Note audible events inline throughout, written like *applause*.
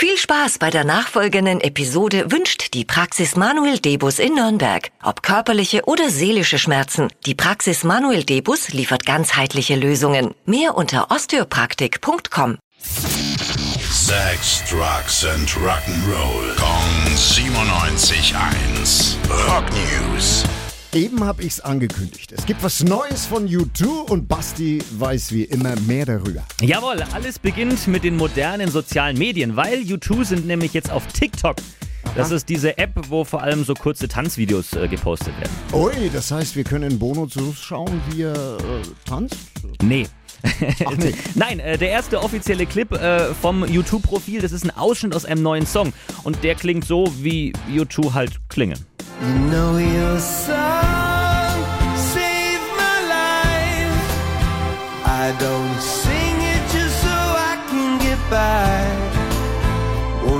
Viel Spaß bei der nachfolgenden Episode wünscht die Praxis Manuel Debus in Nürnberg. Ob körperliche oder seelische Schmerzen, die Praxis Manuel Debus liefert ganzheitliche Lösungen. Mehr unter osteopraktik.com. Sex, Drugs and Rock'n'Roll. Kong 97.1. Rock News. Eben habe ich's angekündigt. Es gibt was Neues von U2 und Basti weiß wie immer mehr darüber. Jawohl, alles beginnt mit den modernen sozialen Medien, weil U2 sind nämlich jetzt auf TikTok. Das ist diese App, wo vor allem so kurze Tanzvideos äh, gepostet werden. Ui, das heißt, wir können Bono zuschauen, wie er äh, tanzt? Nee. *laughs* Ach nee. *laughs* Nein, äh, der erste offizielle Clip äh, vom U2-Profil, das ist ein Ausschnitt aus einem neuen Song. Und der klingt so, wie U2 halt klingen. You know your song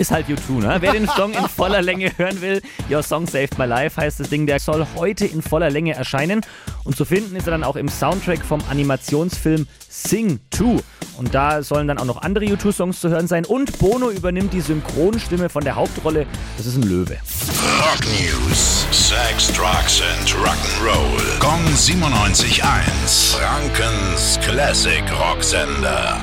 Ist halt U2, ne? Wer den Song in voller Länge hören will, Your Song Saved My Life heißt das Ding, der soll heute in voller Länge erscheinen. Und zu finden ist er dann auch im Soundtrack vom Animationsfilm Sing 2. Und da sollen dann auch noch andere U2-Songs zu hören sein. Und Bono übernimmt die Synchronstimme von der Hauptrolle. Das ist ein Löwe. Rock News. Sex, Drugs and Rock'n'Roll. Kong 97.1. Frankens Classic Rocksender.